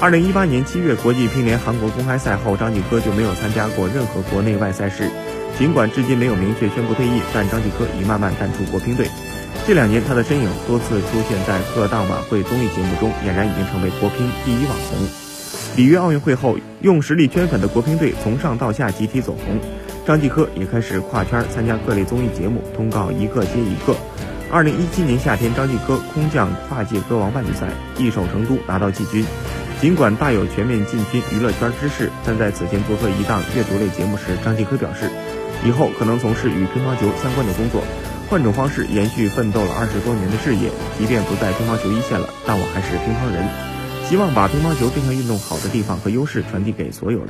二零一八年七月国际乒联韩国公开赛后，张继科就没有参加过任何国内外赛事。尽管至今没有明确宣布退役，但张继科已慢慢淡出国乒队。这两年，他的身影多次出现在各大晚会综艺节目中，俨然已经成为国乒第一网红。里约奥运会后，用实力圈粉的国乒队从上到下集体走红，张继科也开始跨圈参加各类综艺节目，通告一个接一个。二零一七年夏天，张继科空降跨界歌王半决赛，一手成都拿到季军。尽管大有全面进军娱乐圈之势，但在此前做客一档阅读类节目时，张继科表示，以后可能从事与乒乓球相关的工作，换种方式延续奋斗了二十多年的事业。即便不在乒乓球一线了，但我还是乒乓人，希望把乒乓球这项运动好的地方和优势传递给所有人。